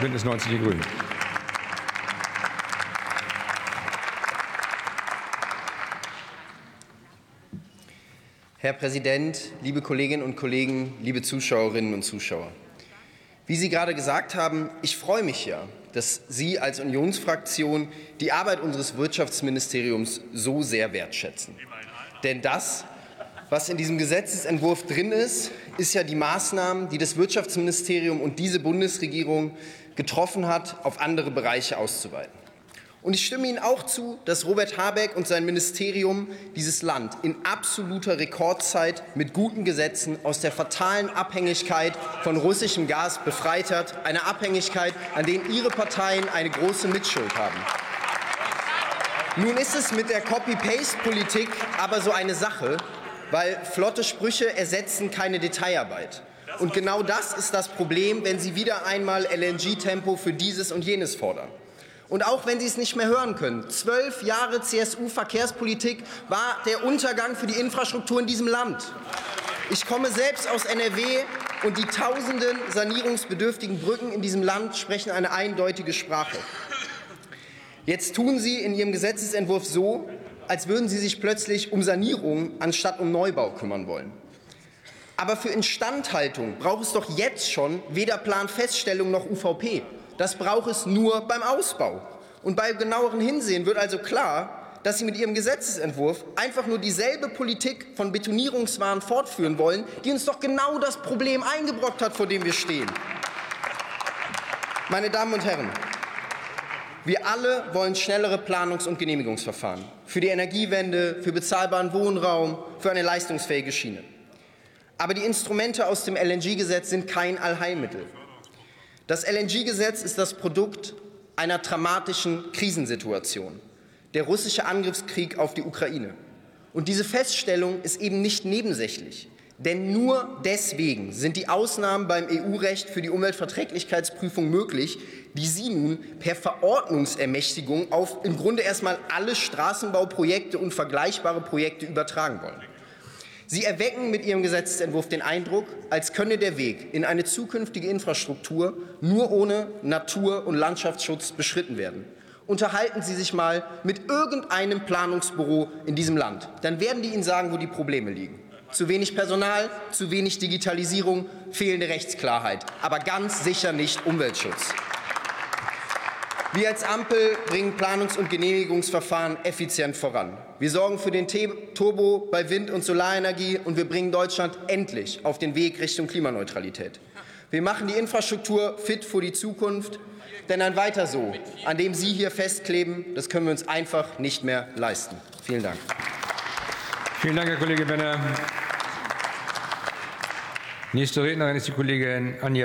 Bündnis 90 Die Grünen. Herr Präsident, liebe Kolleginnen und Kollegen, liebe Zuschauerinnen und Zuschauer. Wie Sie gerade gesagt haben, ich freue mich ja, dass Sie als Unionsfraktion die Arbeit unseres Wirtschaftsministeriums so sehr wertschätzen. Denn das, was in diesem Gesetzentwurf drin ist, ist ja die Maßnahmen, die das Wirtschaftsministerium und diese Bundesregierung getroffen hat, auf andere Bereiche auszuweiten. Und ich stimme Ihnen auch zu, dass Robert Habeck und sein Ministerium dieses Land in absoluter Rekordzeit mit guten Gesetzen aus der fatalen Abhängigkeit von russischem Gas befreit hat, eine Abhängigkeit, an der Ihre Parteien eine große Mitschuld haben. Nun ist es mit der Copy-Paste-Politik aber so eine Sache, weil flotte Sprüche ersetzen keine Detailarbeit. Und genau das ist das Problem, wenn Sie wieder einmal LNG-Tempo für dieses und jenes fordern. Und auch wenn Sie es nicht mehr hören können, zwölf Jahre CSU-Verkehrspolitik war der Untergang für die Infrastruktur in diesem Land. Ich komme selbst aus NRW und die tausenden sanierungsbedürftigen Brücken in diesem Land sprechen eine eindeutige Sprache. Jetzt tun Sie in Ihrem Gesetzentwurf so, als würden Sie sich plötzlich um Sanierung anstatt um Neubau kümmern wollen. Aber für Instandhaltung braucht es doch jetzt schon weder Planfeststellung noch UVP. Das braucht es nur beim Ausbau. Und bei genaueren Hinsehen wird also klar, dass Sie mit Ihrem Gesetzentwurf einfach nur dieselbe Politik von Betonierungswahn fortführen wollen, die uns doch genau das Problem eingebrockt hat, vor dem wir stehen. Meine Damen und Herren, wir alle wollen schnellere Planungs- und Genehmigungsverfahren für die Energiewende, für bezahlbaren Wohnraum, für eine leistungsfähige Schiene. Aber die Instrumente aus dem LNG-Gesetz sind kein Allheilmittel. Das LNG-Gesetz ist das Produkt einer dramatischen Krisensituation, der russische Angriffskrieg auf die Ukraine. Und diese Feststellung ist eben nicht nebensächlich. Denn nur deswegen sind die Ausnahmen beim EU-Recht für die Umweltverträglichkeitsprüfung möglich, die Sie nun per Verordnungsermächtigung auf im Grunde erstmal alle Straßenbauprojekte und vergleichbare Projekte übertragen wollen. Sie erwecken mit Ihrem Gesetzentwurf den Eindruck, als könne der Weg in eine zukünftige Infrastruktur nur ohne Natur- und Landschaftsschutz beschritten werden. Unterhalten Sie sich mal mit irgendeinem Planungsbüro in diesem Land. Dann werden die Ihnen sagen, wo die Probleme liegen. Zu wenig Personal, zu wenig Digitalisierung, fehlende Rechtsklarheit, aber ganz sicher nicht Umweltschutz. Wir als Ampel bringen Planungs- und Genehmigungsverfahren effizient voran. Wir sorgen für den Turbo bei Wind- und Solarenergie und wir bringen Deutschland endlich auf den Weg Richtung Klimaneutralität. Wir machen die Infrastruktur fit für die Zukunft, denn ein weiter so, an dem Sie hier festkleben, das können wir uns einfach nicht mehr leisten. Vielen Dank. Vielen Dank, Herr Kollege Benner. Nächste Rednerin ist die Kollegin Anja